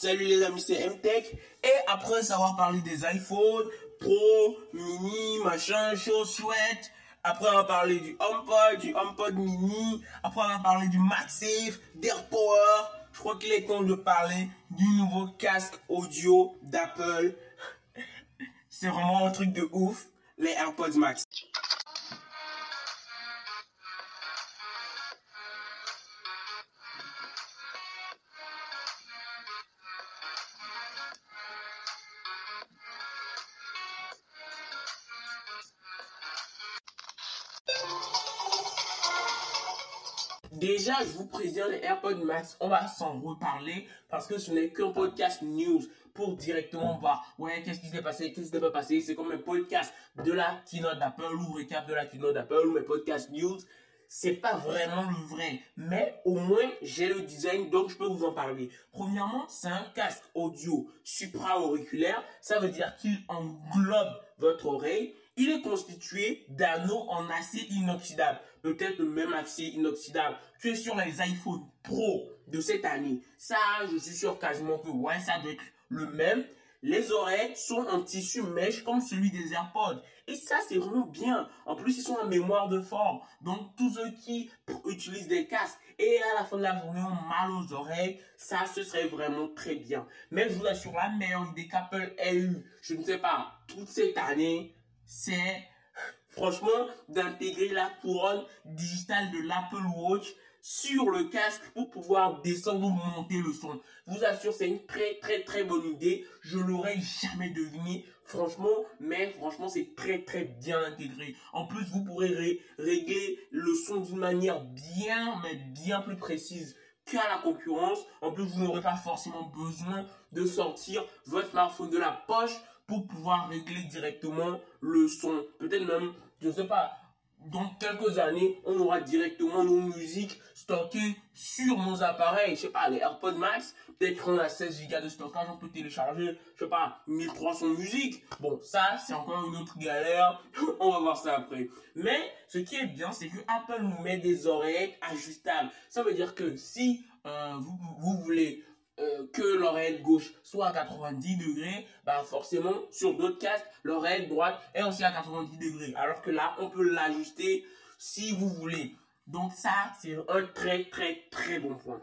Salut les amis, c'est MTech. Et après avoir parlé des iPhones, Pro, Mini, machin, chose chouette. Après, va parler du HomePod, du HomePod Mini. Après, va parler du MagSafe, d'AirPower. Je crois qu'il est temps de parler du nouveau casque audio d'Apple. C'est vraiment un truc de ouf, les AirPods Max. Déjà, je vous préviens, les AirPods Max, on va s'en reparler parce que ce n'est qu'un podcast news pour directement voir, ouais, qu'est-ce qui s'est passé, qu'est-ce qui s'est pas passé. C'est comme un podcast de la keynote d'Apple ou récap de la keynote d'Apple ou mes podcasts news. C'est pas vraiment le vrai, mais au moins j'ai le design donc je peux vous en parler. Premièrement, c'est un casque audio supra-auriculaire. Ça veut dire qu'il englobe votre oreille il est constitué d'anneaux en acier inoxydable. Peut-être le même acier inoxydable que sur les iPhone Pro de cette année. Ça, je suis sûr quasiment que ouais, ça doit être le même. Les oreilles sont en tissu mèche comme celui des AirPods. Et ça, c'est vraiment bien. En plus, ils sont en mémoire de forme. Donc, tous ceux qui utilisent des casques et à la fin de la journée ont mal aux oreilles, ça, ce serait vraiment très bien. Mais je vous assure, la meilleure idée qu'Apple ait eu, je ne sais pas, toute cette année, c'est franchement d'intégrer la couronne digitale de l'Apple Watch sur le casque pour pouvoir descendre ou monter le son. Je vous assure, c'est une très très très bonne idée. Je l'aurais jamais deviné, franchement, mais franchement, c'est très très bien intégré. En plus, vous pourrez régler le son d'une manière bien, mais bien plus précise qu'à la concurrence. En plus, vous n'aurez pas forcément besoin de sortir votre smartphone de la poche pour pouvoir régler directement le son. Peut-être même, je ne sais pas, dans quelques années, on aura directement nos musiques stockées sur nos appareils. Je sais pas, les AirPods Max, peut-être qu'on a 16 Go de stockage, on peut télécharger, je sais pas, 1300 musiques. Bon, ça, c'est encore une autre galère. on va voir ça après. Mais, ce qui est bien, c'est que Apple nous met des oreilles ajustables. Ça veut dire que si euh, vous voulez euh, que l'oreille gauche soit à 90 degrés, bah forcément sur d'autres casques, l'oreille droite est aussi à 90 degrés. Alors que là, on peut l'ajuster si vous voulez. Donc ça, c'est un très très très bon point.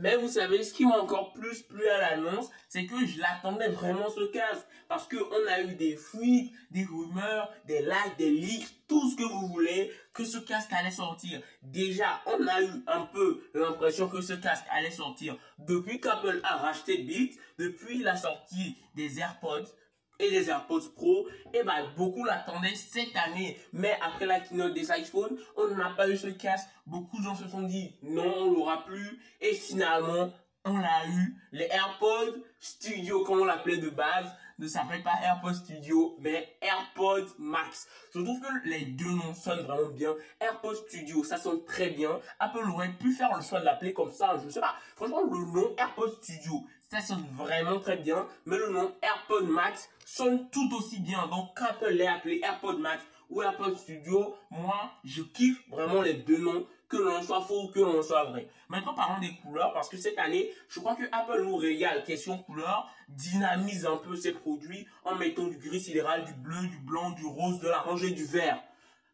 Mais vous savez, ce qui m'a encore plus plu à l'annonce, c'est que je l'attendais vraiment ce casque. Parce qu'on a eu des fuites, des rumeurs, des likes, des leaks, tout ce que vous voulez, que ce casque allait sortir. Déjà, on a eu un peu l'impression que ce casque allait sortir depuis qu'Apple a racheté Beats, depuis la sortie des AirPods et des AirPods Pro, et bah beaucoup l'attendaient cette année. Mais après la keynote des iPhones, on n'a pas eu ce casque. Beaucoup de gens se sont dit non, on l'aura plus. Et finalement, on l'a eu. Les AirPods Studio, comme on l'appelait de base, ne s'appelle pas AirPods Studio, mais AirPods Max. Je trouve que les deux noms sonnent vraiment bien. AirPods Studio, ça sonne très bien. Apple aurait pu faire le choix de l'appeler comme ça, je sais pas. Franchement, le nom AirPods Studio, ça sonne vraiment très bien. Mais le nom AirPods Max sonne tout aussi bien. Donc, quand Apple l'a appelé AirPods Max ou AirPods Studio, moi, je kiffe vraiment les deux noms que l'on soit faux ou que l'on soit vrai. Maintenant, parlons des couleurs, parce que cette année, je crois que Apple nous régale. Question couleur, dynamise un peu ses produits en mettant du gris sidéral, du bleu, du blanc, du rose, de l'orange et du vert.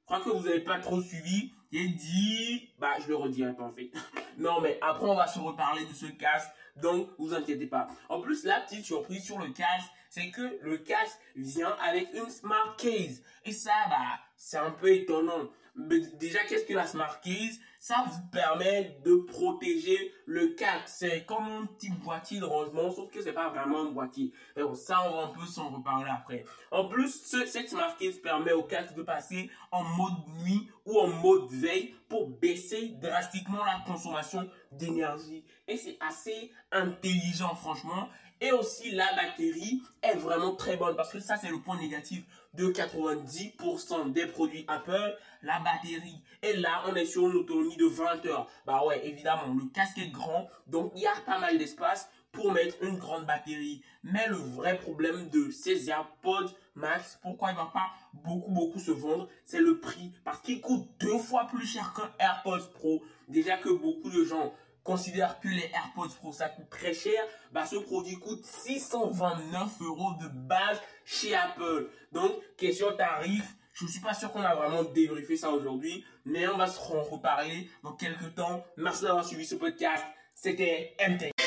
Je crois que vous n'avez pas trop suivi. Et dit, bah, je le redirai pas en fait. non, mais après, on va se reparler de ce casque. Donc, vous inquiétez pas. En plus, la petite surprise sur le casque, c'est que le casque vient avec une smart case. Et ça, bah, c'est un peu étonnant déjà, qu'est-ce que la Smart Case? Ça vous permet de protéger le casque. C'est comme un petit boîtier de rangement, sauf que c'est pas vraiment un boîtier. Mais bon, ça, on va un peu s'en reparler après. En plus, cette Smart Case permet au casque de passer en mode nuit ou en mode veille pour baisser drastiquement la consommation d'énergie. Et c'est assez intelligent, franchement. Et aussi, la batterie est vraiment très bonne parce que ça, c'est le point négatif de 90% des produits Apple, la batterie. Et là, on est sur une autonomie de 20 heures. Bah ouais, évidemment, le casque est grand, donc il y a pas mal d'espace pour mettre une grande batterie. Mais le vrai problème de ces AirPods Max, pourquoi il va pas beaucoup beaucoup se vendre, c'est le prix. Parce qu'il coûte deux fois plus cher qu'un AirPods Pro. Déjà que beaucoup de gens considèrent que les AirPods Pro ça coûte très cher, bah ce produit coûte 629 euros de base chez Apple. Donc, question tarif, je ne suis pas sûr qu'on a vraiment débriefé ça aujourd'hui, mais on va se reparler dans quelques temps. Merci d'avoir suivi ce podcast. C'était MT.